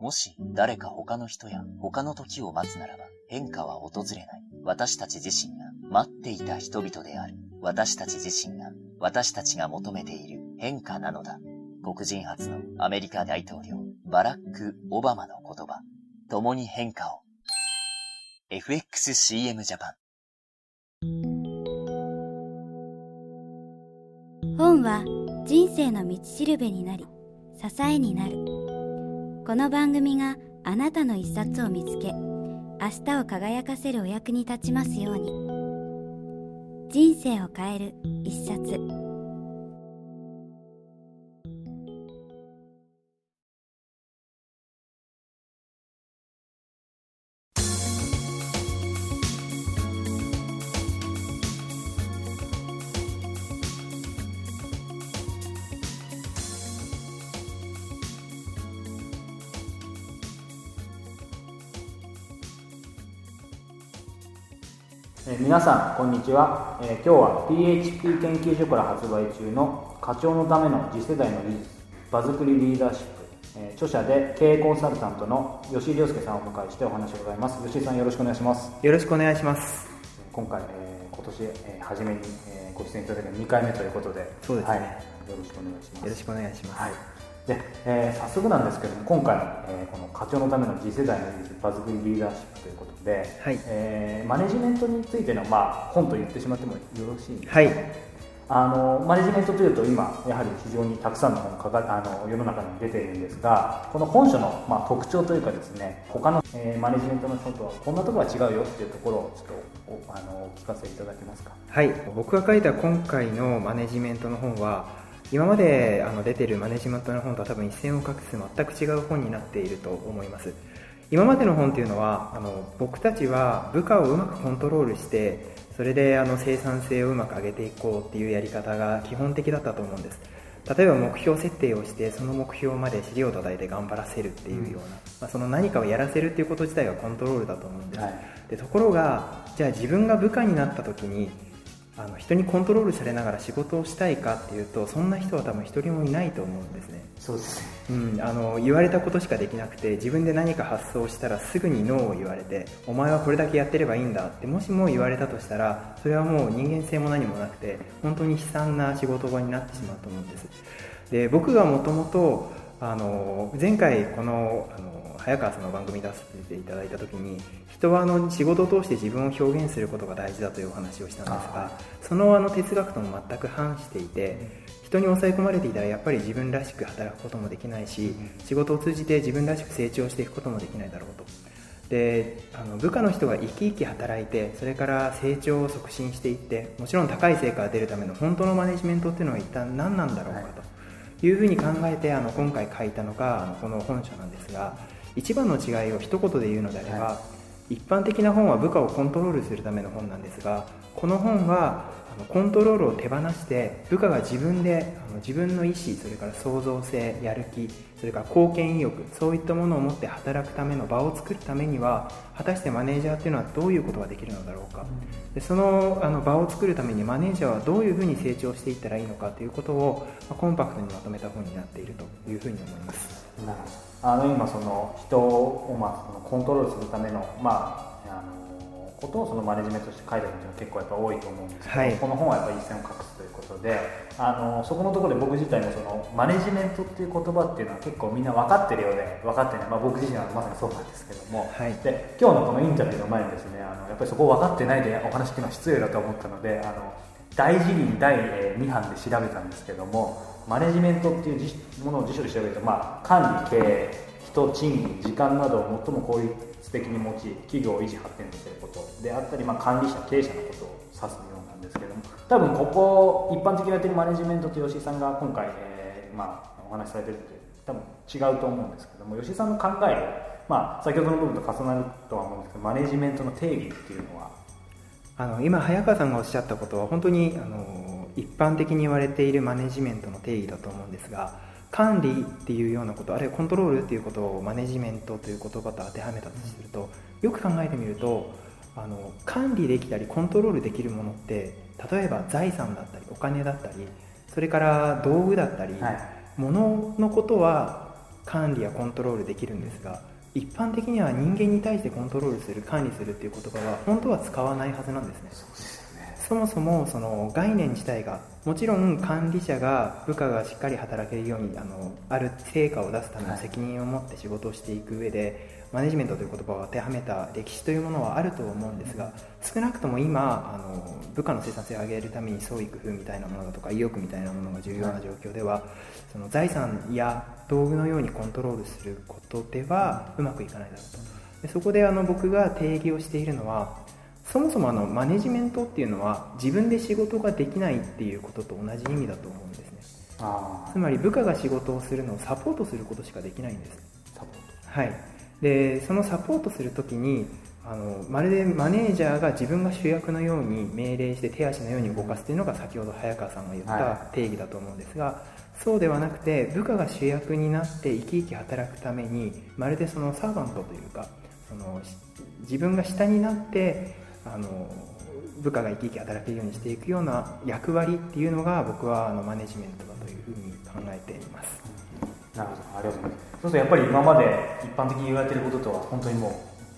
もし誰か他の人や他の時を待つならば変化は訪れない。私たち自身が待っていた人々である。私たち自身が私たちが求めている変化なのだ。黒人初のアメリカ大統領、バラック・オバマの言葉。共に変化を。FXCM ジャパン。本は人生の道しるべになり、支えになる。この番組があなたの一冊を見つけ、明日を輝かせるお役に立ちますように。人生を変える一冊。えー、皆さんこんにちは、えー、今日は PHP 研究所から発売中の課長のための次世代の技術場作りリーダーシップ、えー、著者で経営コンサルタントの吉井亮介さんをお迎えしてお話を伺います。吉井さんよろしくお願いします。よろしくお願いします。今回、えー、今年、えー、初めに、えー、ご出演いただく2回目ということでそうですね、はい、よろしくお願いします。よろしくお願いします、はい。で、えー、早速なんですけども今回の、えー、この課長のための次世代の技術場作りリーダーシップということで、はい。えー、マネジメントについての、まあ、本と言ってしまってもよろしいですか、はい、あのマネジメントというと今やはり非常にたくさんの本かかあの世の中に出ているんですがこの本書の、まあ、特徴というかですね他の、えー、マネジメントの本とはこんなところは違うよっていうところをちょっとおあのお聞かせいただけますか？はい。僕が書いた今回のマネジメントの本は今まであの出てるマネジメントの本とは多分一線を画す全く違う本になっていると思います今までの本っていうのはあの僕たちは部下をうまくコントロールしてそれであの生産性をうまく上げていこうっていうやり方が基本的だったと思うんです。例えば目標設定をしてその目標まで尻を叩いて頑張らせるっていうような、まあ、その何かをやらせるっていうこと自体はコントロールだと思うんです、はい、でところがじゃあ自分が部下になった時にあの人にコントロールされながら仕事をしたいかっていうとそんな人は多分一人もいないと思うんですね。そうですね、うん、あの言われたことしかできなくて自分で何か発想したらすぐにノーを言われてお前はこれだけやってればいいんだってもしも言われたとしたらそれはもう人間性も何もなくて本当に悲惨な仕事場になってしまうと思うんです。で僕がもともと前回このあの早川さんの番組出させていただいた時に人はあの仕事を通して自分を表現することが大事だというお話をしたんですがそのあの哲学とも全く反していて人に抑え込まれていたらやっぱり自分らしく働くこともできないし仕事を通じて自分らしく成長していくこともできないだろうと。であの部下の人が生き生き働いてそれから成長を促進していってもちろん高い成果が出るための本当のマネジメントっていうのは一体何なんだろうかというふうに考えてあの今回書いたのがあのこの本書なんですが一番の違いを一言で言うのであれば、はい、一般的な本は部下をコントロールするための本なんですがこの本はコントロールを手放して部下が自分で自分の意思それから創造性やる気それから貢献意欲そういったものを持って働くための場を作るためには果たしてマネージャーっていうのはどういうことができるのだろうか、でそのあの場を作るためにマネージャーはどういうふうに成長していったらいいのかということを、まあ、コンパクトにまとめた本になっているというふうに思います。な。るあの今その人をまあそのコントロールするためのまああのことをそのマネジメントとして書いてるのは結構やっぱ多いと思うんですけど、はい、この本はやっぱり一線を画すということであのそこのところで僕自体もそのマネジメントっていう言葉っていうのは結構みんな分かってるようで分かってない、まあ、僕自身はまさにそうなんですけども、はい、で今日のこのインタビューの前にですねあのやっぱりそこを分かってないでお話っていうのは失礼だと思ったのであの大辞林第2版で調べたんですけどもマネジメントっていうものを辞書で調べると、まあ、管理経営人賃金時間などを最も効率的に用い企業を維持発展させることであったり、まあ、管理者経営者のことを指すようなんですけども多分ここ一般的にやってるマネジメントと吉井さんが今回、えー、まあ、お話しされてるって多分違うと思うんですけども吉井さんの考え、まあ、先ほどの部分と重なるとは思うんですけどマネジメントの定義っていうのは？あの今早川さんがおっしゃったことは本当にあの一般的に言われているマネジメントの定義だと思うんですが管理っていうようなことあるいはコントロールっていうことをマネジメントという言葉と当てはめたとするとよく考えてみるとあの管理できたりコントロールできるものって例えば財産だったりお金だったりそれから道具だったり、はい、物のことは管理やコントロールできるんですが一般的には人間に対してコントロールする管理するっていう言葉は本当は使わないはずなんですねそもそもその概念自体がもちろん管理者が部下がしっかり働けるようにあのある成果を出すための責任を持って仕事をしていく上で、マネジメントという言葉を当てはめた歴史というものはあると思うんですが少なくとも今あの部下の生産性を上げるために創意工夫みたいなものだとか意欲みたいなものが重要な状況ではその財産や道具のようにコントロールすることではうまくいかないだろうと。でそこであの僕が定義をしているのはそもそもあのマネジメントっていうのは自分で仕事ができないっていうことと同じ意味だと思うんですね。つまり部下が仕事をするのをサポートすることしかできないんです。サポート。はい。でそのサポートする時にあのまるでマネージャーが自分が主役のように命令して手足のように動かすというのが先ほど早川さんが言った定義だと思うんですが、はい、そうではなくて部下が主役になって生き生き働くためにまるでそのサーバントというかその自分が下になってあの部下が生き生き働けるようにしていくような役割っていうのが僕はあのマネジメントだというふうに考えています。なるほど。ありがとうございます。そうす。るとやっぱり今まで一般的に言われていることとは本当にも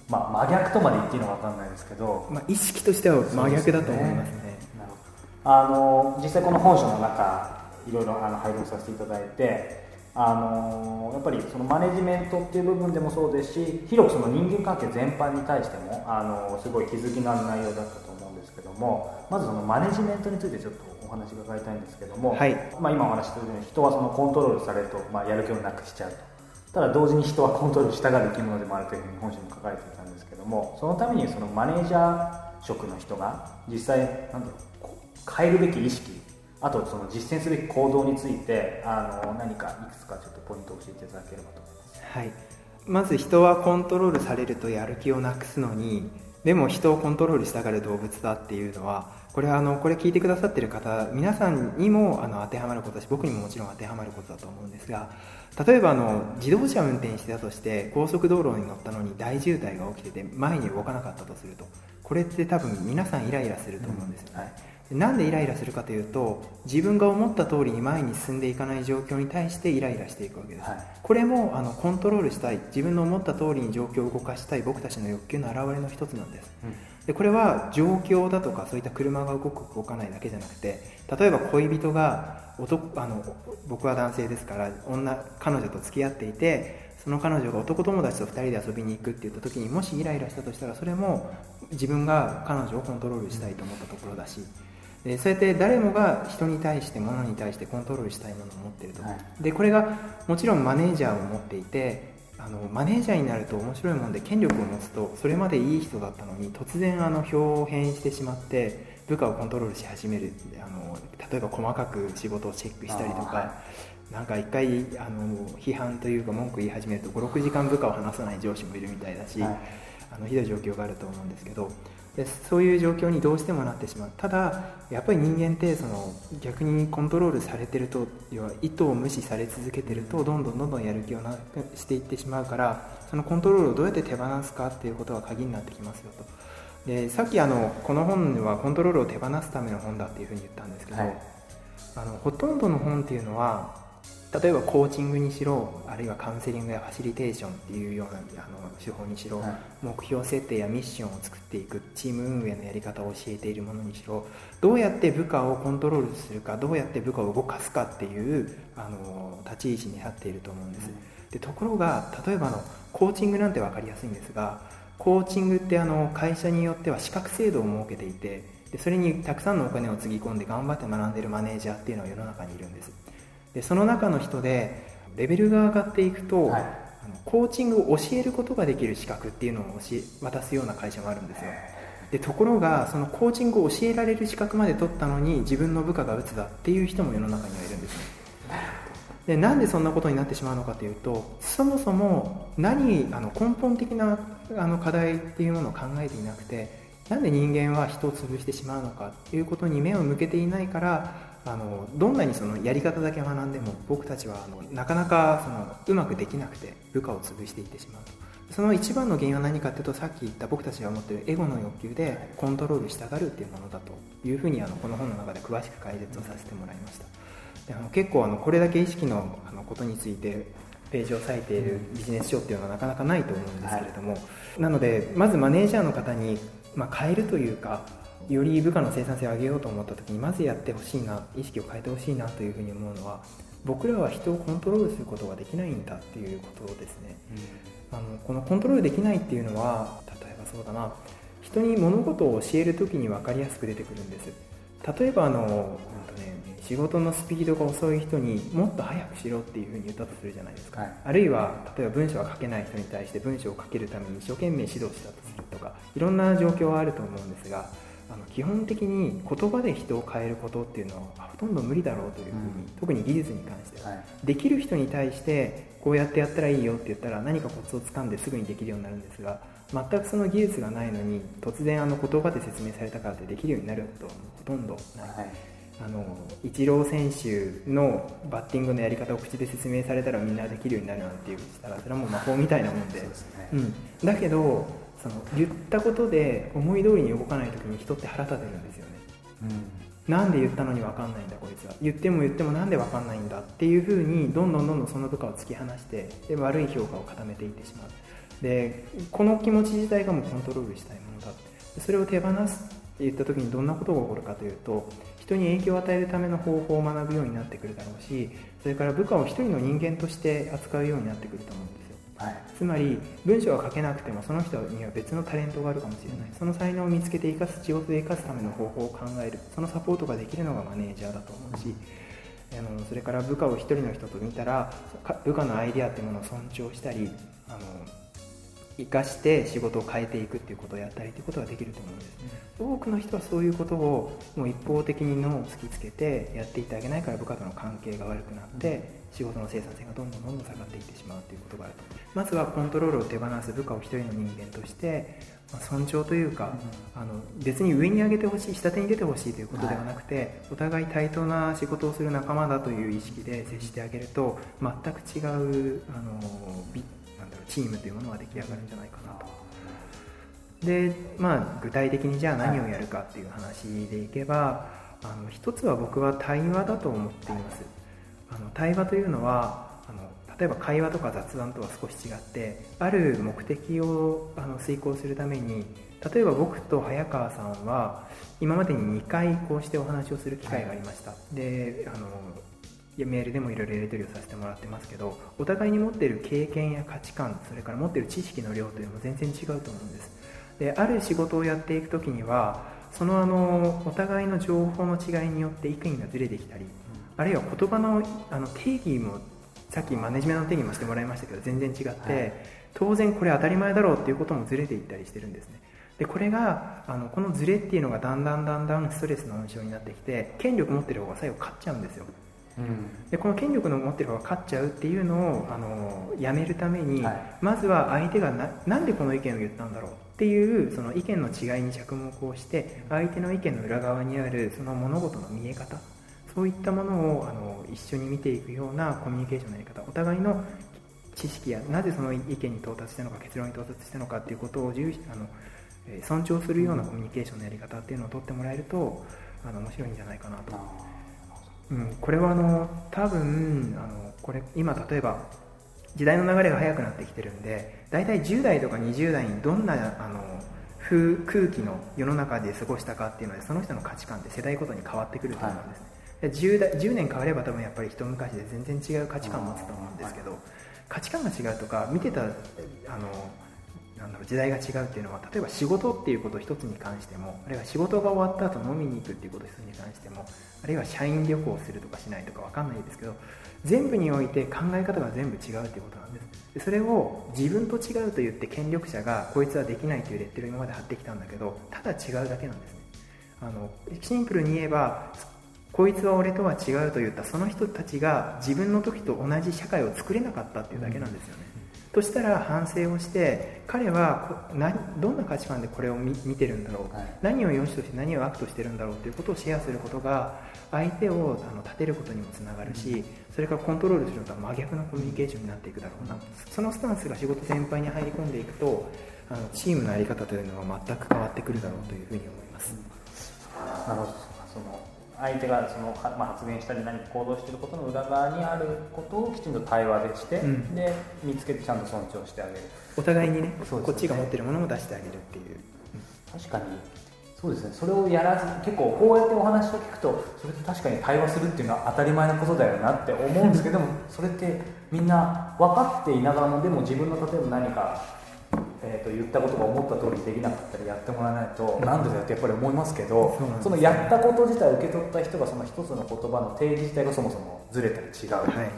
う、まあ、真逆とまで言っていいのか分かんないですけど、まあ、意識としては真逆だと思いますね、ね、なるほど。あの実際この本書の中いろいろあの配読させていただいてあのやっぱりそのマネジメントっていう部分でもそうですし広くその人間関係全般に対してもあのすごい気づきのある内容だったと思うんですけどもまずそのマネジメントについてちょっと話伺いたいんですけども、はい、まあ、今お話してたように人はそのコントロールされると、まあ、やる気をなくしちゃうと。ただ同時に人はコントロールしたがる生き物でもあるというふうに本書に書かれていたんですけどもそのためにそのマネージャー職の人が実際なんだろう変えるべき意識あとその実践すべき行動についてあの何かいくつかちょっとポイントを教えていただければと思います。はい。まず人はコントロールされるとやる気をなくすのにでも人をコントロールしたがる動物だっていうのはこれはあのこれ聞いてくださってる方皆さんにもあの当てはまることだし僕にももちろん当てはまることだと思うんですが例えばあの自動車を運転してたとして高速道路に乗ったのに大渋滞が起きてて前に動かなかったとするとこれって多分皆さんイライラすると思うんですよね、はいなんでイライラするかというと自分が思った通りに前に進んでいかない状況に対してイライラしていくわけです、はい、これもあのコントロールしたい。自分の思った通りに状況を動かしたい僕たちの欲求の表れの一つなんです、うん、でこれは状況だとかそういった車が動く動かないだけじゃなくて例えば恋人が男あの僕は男性ですから女彼女と付き合っていてその彼女が男友達と2人で遊びに行くって言った時にもしイライラしたとしたらそれも自分が彼女をコントロールしたいと思ったところだし、でそうやって誰もが人に対して物に対してコントロールしたいものを持っていると、はい、でこれがもちろんマネージャーを持っていてあのマネージャーになると面白いもんで権力を持つとそれまでいい人だったのに突然あの表変してしまって部下をコントロールし始めるあの例えば細かく仕事をチェックしたりとか、はい、なんか一回あの批判というか文句言い始めると56時間部下を話さない上司もいるみたいだし、はい、あのひどい状況があると思うんですけどでそういう状況にどうしてもなってしまう。ただやっぱり人間ってその逆にコントロールされてると要は意図を無視され続けてるとどんどんどんどんやる気をなくしていってしまうからそのコントロールをどうやって手放すかっていうことが鍵になってきますよと。でさっきあのこの本ではコントロールを手放すための本だっていうふうに言ったんですけど、はい、あのほとんどの本っていうのは例えばコーチングにしろあるいはカウンセリングやファシリテーションっていうようなあの手法にしろ、はい、目標設定やミッションを作っていくチーム運営のやり方を教えているものにしろどうやって部下をコントロールするかどうやって部下を動かすかっていうあの立ち位置に立っていると思うんです、うん、でところが例えばのコーチングなんて分かりやすいんですがコーチングってあの会社によっては資格制度を設けていてでそれにたくさんのお金をつぎ込んで頑張って学んでいるマネージャーっていうのは世の中にいるんですでその中の人でレベルが上がっていくと、はい、あのコーチングを教えることができる資格っていうのを渡すような会社もあるんですよ。でところがそのコーチングを教えられる資格まで取ったのに自分の部下が鬱だっていう人も世の中にはいるんですねでなんでそんなことになってしまうのかというとそもそも何あの根本的なあの課題っていうものを考えていなくてなんで人間は人を潰してしまうのかっていうことに目を向けていないからあのどんなにそのやり方だけ学んでも僕たちはあのなかなかそのうまくできなくて部下を潰していってしまうと。その一番の原因は何かっていうとさっき言った僕たちが持っているエゴの欲求でコントロールしたがるっていうものだというふうにあのこの本の中で詳しく解説をさせてもらいました。であの結構あのこれだけ意識のあのことについてページを割いているビジネス書っていうのはなかなかないと思うんですけれども、はい、なのでまずマネージャーの方に、まあ、変えるというかより部下の生産性を上げようと思った時にまずやってほしいな意識を変えてほしいなというふうに思うのは僕らは人をコントロールすることができないんだっていうことですね、うん、あのこのコントロールできないっていうのは例えばそうだな。人に物事を教える時に分かりやすく出てくるんです。例えばあの、うんとね、仕事のスピードが遅い人にもっと早くしろっていうふうに言ったとするじゃないですか、はい、あるいは例えば文章が書けない人に対して文章を書けるために一生懸命指導したとするとかいろんな状況はあると思うんですがあの基本的に言葉で人を変えることっていうのはほとんど無理だろうというふうに、うん、特に技術に関しては、はい、できる人に対してこうやってやったらいいよって言ったら何かコツをつかんですぐにできるようになるんですが全くその技術がないのに突然あの言葉で説明されたからってできるようになるとほとんどない、はい、あのイチロー選手のバッティングのやり方を口で説明されたらみんなできるようになるなんていうしたらそれはもう魔法みたいなもんで、ね、うん、だけどその言ったことで思い通りに動かない時に人って腹立てるんですよね、うん、なんで言ったのに分かんないんだこいつは。言っても言ってもなんで分かんないんだっていうふうにどんどんどんどんその部下を突き放してで悪い評価を固めていってしまう。でこの気持ち自体がもうコントロールしたいものだって。それを手放すって言った時にどんなことが起こるかというと人に影響を与えるための方法を学ぶようになってくるだろうしそれから部下を一人の人間として扱うようになってくると思うんです、はい、つまり文章が書けなくてもその人には別のタレントがあるかもしれない。その才能を見つけて生かす仕事で生かすための方法を考える。そのサポートができるのがマネージャーだと思うしあのそれから部下を一人の人と見たら部下のアイデアっていうものを尊重したりあの生かして仕事を変えていくっていうことをやったりっていうことができると思うんです、うん、多くの人はそういうことをもう一方的に脳を突きつけてやっていってあげないから部下との関係が悪くなって、仕事の生産性がどんどんどんどん下がっていってしまうということがあるとまずはコントロールを手放す部下を一人の人間として、まあ、尊重というか、うん、あの別に上に上げてほしい下手に出てほしいということではなくて、はい、お互い対等な仕事をする仲間だという意識で接してあげると全く違うあのチームというものが出来上がるんじゃないかなと。で、まあ、具体的にじゃあ何をやるかっていう話でいけば、あの一つは僕は対話だと思っています。あの対話というのはあの例えば会話とか雑談とは少し違ってある目的をあの遂行するために例えば僕と早川さんは今までに2回こうしてお話をする機会がありました、であのメールでもいろいろやり取りをさせてもらってますけどお互いに持っている経験や価値観それから持っている知識の量というのも全然違うと思うんです。である仕事をやっていく時にはそのあのお互いの情報の違いによって意見がずれてきたりあるいは言葉のあの定義もさっきマネジメントの定義もしてもらいましたけど全然違って、はい、当然これ当たり前だろうっていうこともずれていったりしてるんですね。でこれがあのこのズレっていうのがだんだんだんだんストレスの温床になってきて権力持ってる方が最後勝っちゃうんですよ。うん、でこの権力の持ってる方が勝っちゃうっていうのをあのやめるために、はい、まずは相手がななんでこの意見を言ったんだろうっていうその意見の違いに着目をして相手の意見の裏側にあるその物事の見え方そういったものをあの一緒に見ていくようなコミュニケーションのやり方お互いの知識やなぜその意見に到達したのか結論に到達したのかっていうことを重あの尊重するようなコミュニケーションのやり方っていうのをとってもらえるとあの面白いんじゃないかなと。うん、これはあの多分あのこれ今例えば時代の流れが速くなってきてるんで大体10代とか20代にどんなあの風空気の世の中で過ごしたかっていうのでその人の価値観って世代ごとに変わってくると思うんですね、はい、10, 代10年変われば多分やっぱり一昔で全然違う価値観を持つと思うんですけど、価値観が違うとか見てたあのなんだろう時代が違うっていうのは例えば仕事っていうこと一つに関してもあるいは仕事が終わった後飲みに行くっていうこと一つに関してもあるいは社員旅行するとかしないとか分かんないですけど全部において考え方が全部違うっていうことなんです。でそれを自分と違うと言って権力者がこいつはできないというレッテルを今まで貼ってきたんだけどただ違うだけなんですね。あのシンプルに言えばこいつは俺とは違うと言ったその人たちが自分の時と同じ社会を作れなかったっていうだけなんですよね、としたら反省をして彼はどんな価値観でこれを見てるんだろう、はい、何を良しとして何を悪としてるんだろうということをシェアすることが相手をあの立てることにもつながるし、それからコントロールするのとは真逆のコミュニケーションになっていくだろうな。そのスタンスが仕事全般に入り込んでいくとあのチームの在り方というのは全く変わってくるだろうというふうに思います。なるほど。その相手がその、まあ、発言したり何か行動していることの裏側にあることをきちんと対話でして、うん、で見つけてちゃんと尊重してあげる。お互いにね、ね、こっちが持ってるものも出してあげるっていう、うん、確かに。そうですね。それをやらず結構こうやってお話を聞くとそれって確かに対話するっていうのは当たり前のことだよなって思うんですけどもそれってみんな分かっていながらもでも自分の例えば何か、えー、と言ったことが思った通りできなかったりやってもらわないと何でだよってやっぱり思いますけどそのやったこと自体を受け取った人がその一つの言葉の定義自体がそもそもずれたり違う。はい。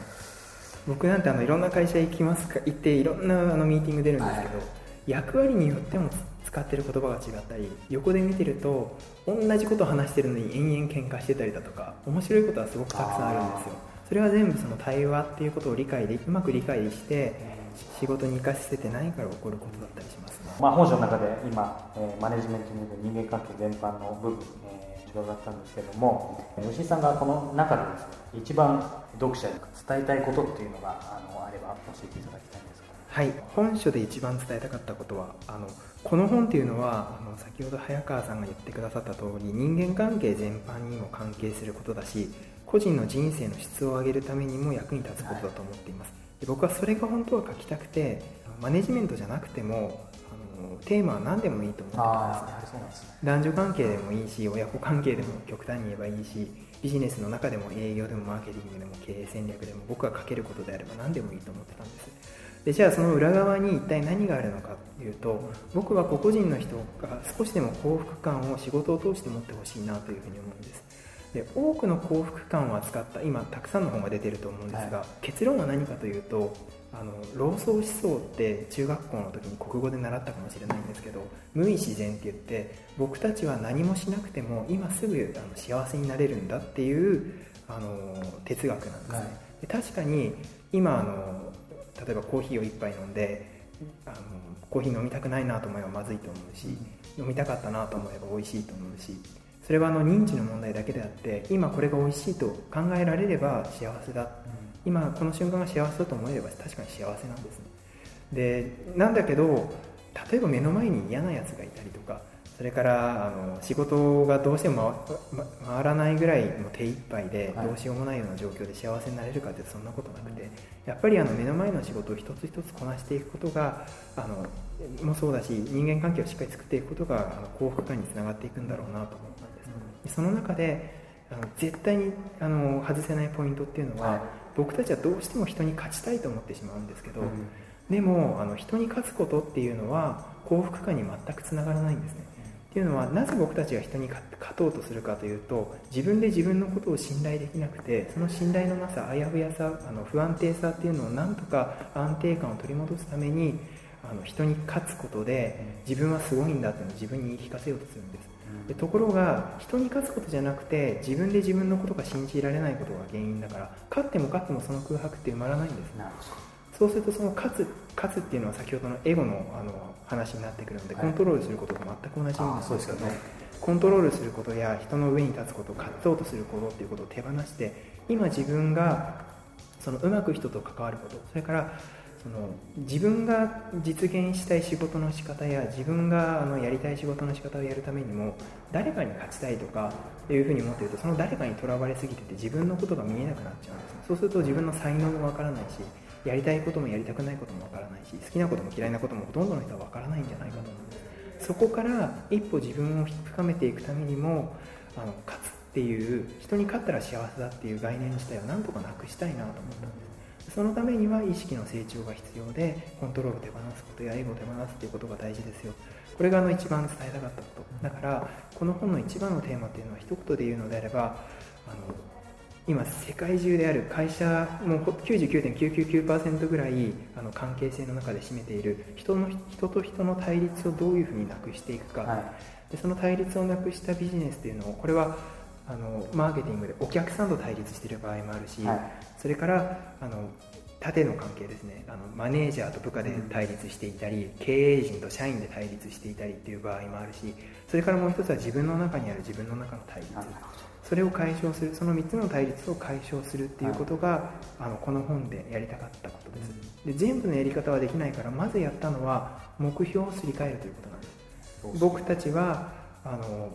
僕なんてあのいろんな会社行きますか。行っていろんなあのミーティング出るんですけど、はい、役割によっても使ってる言葉が違ったり横で見てると同じことを話してるのに延々喧嘩してたりだとか面白いことはすごくたくさんあるんですよ。それは全部その対話っていうことを理解でうまく理解して仕事に生かしててないから起こることだったりしますね、まあ、本書の中で今、えー、マネジメントによる人間関係全般の部分、えー、伺ったんですけれども吉井さんがこの中でですね一番読者に伝えたいことっていうのがあのあれば教えていただきたいんですはい。本書で一番伝えたかったことはあのこの本っていうのはあの先ほど早川さんが言ってくださった通り人間関係全般にも関係することだし個人の人生の質を上げるためにも役に立つことだと思っています、で僕はそれが本当は書きたくてマネジメントじゃなくてもあのテーマは何でもいいと思ってたんですね。男女関係でもいいし親子関係でも極端に言えばいいしビジネスの中でも営業でもマーケティングでも経営戦略でも僕が書けることであれば何でもいいと思ってたんです。でじゃあその裏側に一体何があるのかというと僕は個々人の人が少しでも幸福感を仕事を通して持ってほしいなというふうに思うんですで多くの幸福感を扱った今たくさんの本が出てると思うんですが、はい、結論は何かというとあの老荘思想って中学校の時に国語で習ったかもしれないんですけど無意自然って言って僕たちは何もしなくても今すぐあの幸せになれるんだっていうあの哲学なんですね、はい、確かに今あの例えばコーヒーを1杯飲んであのコーヒー飲みたくないなと思えばまずいと思うし飲みたかったなと思えば美味しいと思うしそれはあの認知の問題だけであって今これが美味しいと考えられれば幸せだ、今この瞬間が幸せだと思えれば確かに幸せなんですね。でなんだけど例えば目の前に嫌なやつがいたりとかそれからあの仕事がどうしても回らないぐらいの手一杯でどうしようもないような状況で幸せになれるかってそんなことなくてやっぱりあの目の前の仕事を一つ一つこなしていくことがあのもそうだし人間関係をしっかり作っていくことがあの幸福感につながっていくんだろうなと思その中であの絶対にあの外せないポイントっていうのは、僕たちはどうしても人に勝ちたいと思ってしまうんですけど、でもあの人に勝つことっていうのは幸福感に全くつながらないんですね。っていうのはなぜ僕たちが人に勝とうとするかというと自分で自分のことを信頼できなくてその信頼のなさあやふやさあの不安定さっていうのをなんとか安定感を取り戻すためにあの人に勝つことで自分はすごいんだっていうのを自分に言い聞かせようとするんですでところが人に勝つことじゃなくて自分で自分のことが信じられないことが原因だから勝っても勝ってもその空白って埋まらないんですそうするとその勝つ勝つっていうのは先ほどのエゴのあの話になってくるので、コントロールすることと全く同じなんですけど、ね、コントロールすることや人の上に立つこと勝とうとすることっていうことを手放して今自分がそのうまく人と関わることそれからその自分が実現したい仕事の仕方や自分があのやりたい仕事の仕方をやるためにも誰かに勝ちたいとかっていうふうに思ってるとその誰かにとらわれすぎてて自分のことが見えなくなっちゃうんですそうすると自分の才能もわからないしやりたいこともやりたくないこともわからないし好きなことも嫌いなこともほとんどの人はわからないんじゃないかと思うんでそこから一歩自分を深めていくためにもあの勝つっていう人に勝ったら幸せだっていう概念自体をなんとかなくしたいなと思ったんです。そのためには意識の成長が必要でコントロールを手放すことやエゴを手放すっていうことが大事ですよ。これがあの一番伝えたかったこと。だからこの本の一番のテーマっていうのは一言で言うのであればあの今世界中である会社も99.999%ぐらいあの関係性の中で占めている人の人と人の対立をどういうふうになくしていくか、はい、でその対立をなくしたビジネスというのをこれはあのマーケティングでお客さんと対立している場合もあるし、はい、それからあの縦の関係ですね。あのマネージャーと部下で対立していたり、うん、経営陣と社員で対立していたりっていう場合もあるしそれからもう一つは自分の中にある自分の中の対立、それを解消するその3つの対立を解消するっていうことが、はい、あのこの本でやりたかったことです、で全部のやり方はできないからまずやったのは目標をすり替えるということなんです。僕たちはあの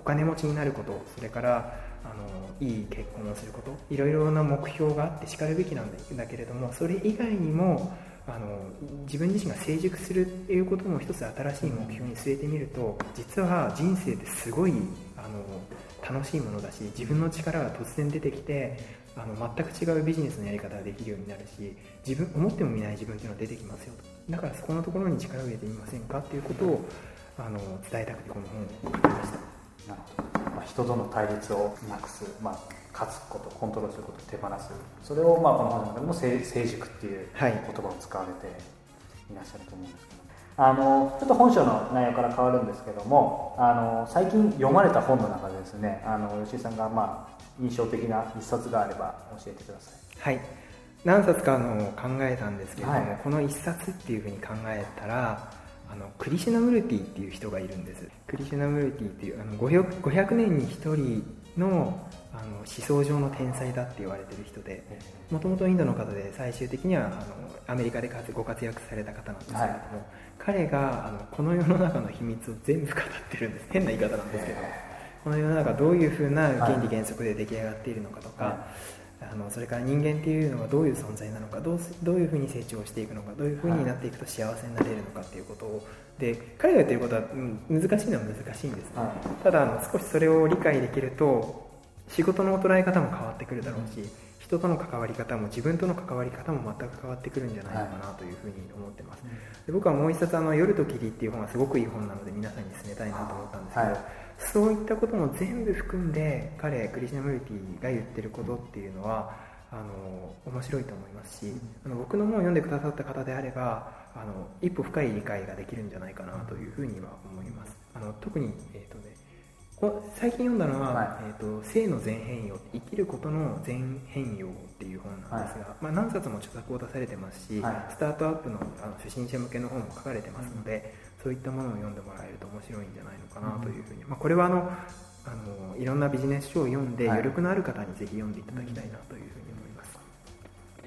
お金持ちになることそれからあのいい結婚をすることいろいろな目標があってしかるべきなんだけれどもそれ以外にもあの自分自身が成熟するっていうことも一つ新しい目標に据えてみると実は人生ってすごいあの楽しいものだし自分の力が突然出てきてあの全く違うビジネスのやり方ができるようになるし自分思ってもみない自分っていうのが出てきますよと。だからそこのところに力を入れてみませんかっていうことをあの伝えたくてこの本を書きました。なるほど、まあ、人との対立をなくす、まあ、勝つことコントロールすることを手放すそれをまあこの本の中でも成成熟っていう言葉を使われていらっしゃると思うんですけど、あのちょっと本書の内容から変わるんですけどもあの最近読まれた本の中でですねあの吉井さんがまあ印象的な一冊があれば教えてください。はい。何冊かの考えたんですけれども、はい、この一冊っていうふうに考えたらあのクリシュナムルティっていう人がいるんです。クリシュナムルティっていうあの 500, 500年に1人のあの思想上の天才だって言われてる人でもともとインドの方で最終的にはあのアメリカでご活躍された方なんですけれども、はい、彼があのこの世の中の秘密を全部語ってるんです。変な言い方なんですけどこの世の中どういうふうな原理原則で出来上がっているのかとか、はいあのそれから人間っていうのはどういう存在なのかどうどういうふうに成長していくのかどういうふうになっていくと幸せになれるのかっていうことをで彼が言ってることは、うん、難しいのは難しいんです、ね、ただあの少しそれを理解できると仕事の捉え方も変わってくるだろうし、人との関わり方も自分との関わり方も全く変わってくるんじゃないのかなというふうに思ってます、で僕はもう一冊あの「夜と霧」っていう本がすごくいい本なので皆さんに勧めたいなと思ったんですけど、そういったことも全部含んで彼クリシナムルティが言ってることっていうのはあの面白いと思いますしあの僕の本を読んでくださった方であればあの一歩深い理解ができるんじゃないかなというふうには思います。あの特に、えーとね、最近読んだのは、はい、えーと「性の全変容生きることの全変容」っていう本なんですが、はい、まあ、何冊も著作を出されてますし、はい、スタートアップのあの初心者向けの本も書かれてますので、うん、そういったものを読んでもらえると面白いんじゃないのかなというふうに、うん、まあ、これはあのあのいろんなビジネス書を読んで、余力のある方にぜひ読んでいただきたいなというふうに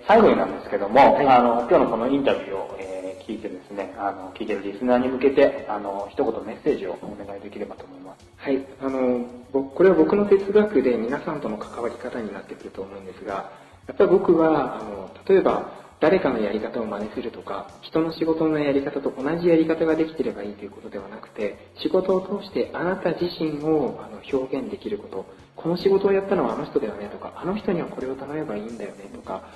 最後になんですけども、はい、あの今日のこのインタビューを、えー、聞いてですねあの聞いてるリスナーに向けてあの一言メッセージをお願いできればと思います。はい。あのこれは僕の哲学で皆さんとの関わり方になってくると思うんですがやっぱり僕はあの例えば誰かのやり方を真似するとか人の仕事のやり方と同じやり方ができてればいいということではなくて仕事を通してあなた自身をあの表現できることこの仕事をやったのはあの人だよねとかあの人にはこれを頼めばいいんだよねとか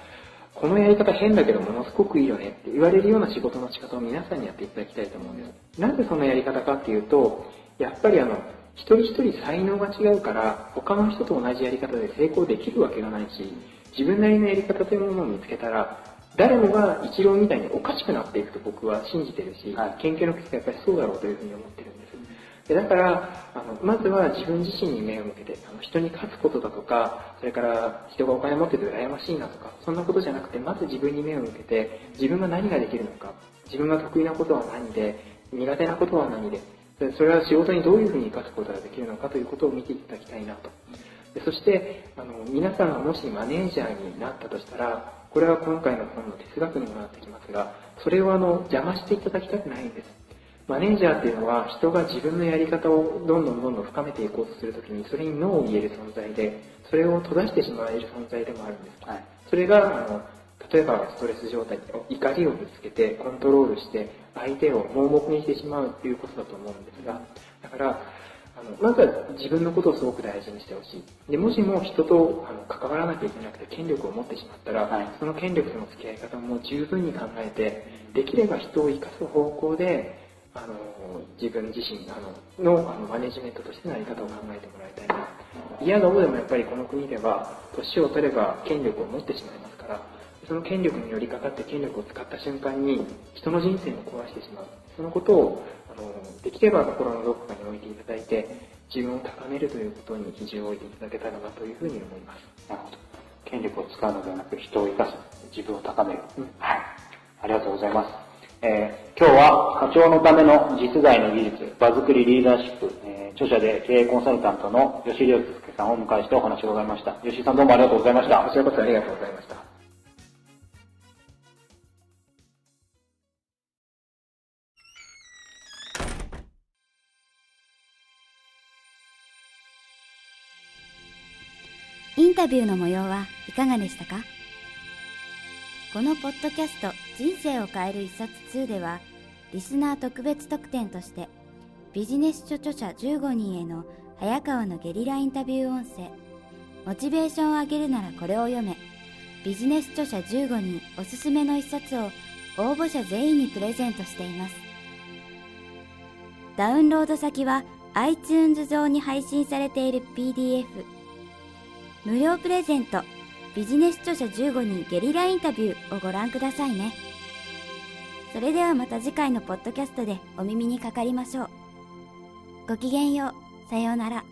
このやり方変だけどものすごくいいよねって言われるような仕事の仕方を皆さんにやっていただきたいと思うんです。なぜそのやり方かっていうと、やっぱりあの、一人一人才能が違うから、他の人と同じやり方で成功できるわけがないし、自分なりのやり方というものを見つけたら、誰もが一郎みたいにおかしくなっていくと僕は信じてるし、はい、研究の結果やっぱりそうだろうというふうに思ってるんです。でだからあのまずは自分自身に目を向けてあの人に勝つことだとかそれから人がお金持ってて羨ましいなとかそんなことじゃなくてまず自分に目を向けて自分が何ができるのか自分が得意なことは何で苦手なことは何でそれは仕事にどういうふうに生かすことができるのかということを見ていただきたいなとでそしてあの皆さんがもしマネージャーになったとしたらこれは今回の本の哲学にもなってきますがそれをあの邪魔していただきたくないんです。マネージャーっていうのは人が自分のやり方をどんどんどんどん深めていこうとするときにそれにノーを言える存在でそれを閉ざしてしまえる存在でもあるんです、はい、それがあの例えばストレス状態怒りをぶつけてコントロールして相手を盲目にしてしまうっていうことだと思うんですがだからあのまずは自分のことをすごく大事にしてほしい。でもしも人とあの関わらなきゃいけなくて権力を持ってしまったら、はい、その権力との付き合い方も十分に考えてできれば人を生かす方向であの自分自身あののあのマネジメントとしてのやり方を考えてもらいたいな。嫌な方でもやっぱりこの国では年を取れば権力を持ってしまいますからその権力に寄りかかって権力を使った瞬間に人の人生を壊してしまう。そのことをあのできれば心のどこかに置いていただいて自分を高めるということに比重を置いていただけたらなというふうに思います。なるほど。権力を使うのではなく人を生かす。自分を高める、うん、はい。ありがとうございます。えー、今日は課長のための実在の技術、場作りリーダーシップ、えー、著者で経営コンサルタントの吉井亮介さんをお迎えしてお話を伺いました。吉井さんどうもありがとうございました。こちらこそありがとうございました。タビューの模様はいかがでしたか？このポッドキャスト人生を変える一冊2ではリスナー特別特典としてビジネス書著者15人への早川のゲリラインタビュー音声モチベーションを上げるならこれを読めビジネス著者15人おすすめの一冊を応募者全員にプレゼントしています。ダウンロード先は iTunes 上に配信されている PDF 無料プレゼント。ビジネス著者15人ゲリラインタビューをご覧くださいね。それではまた次回のポッドキャストでお耳にかかりましょう。ごきげんよう。さようなら。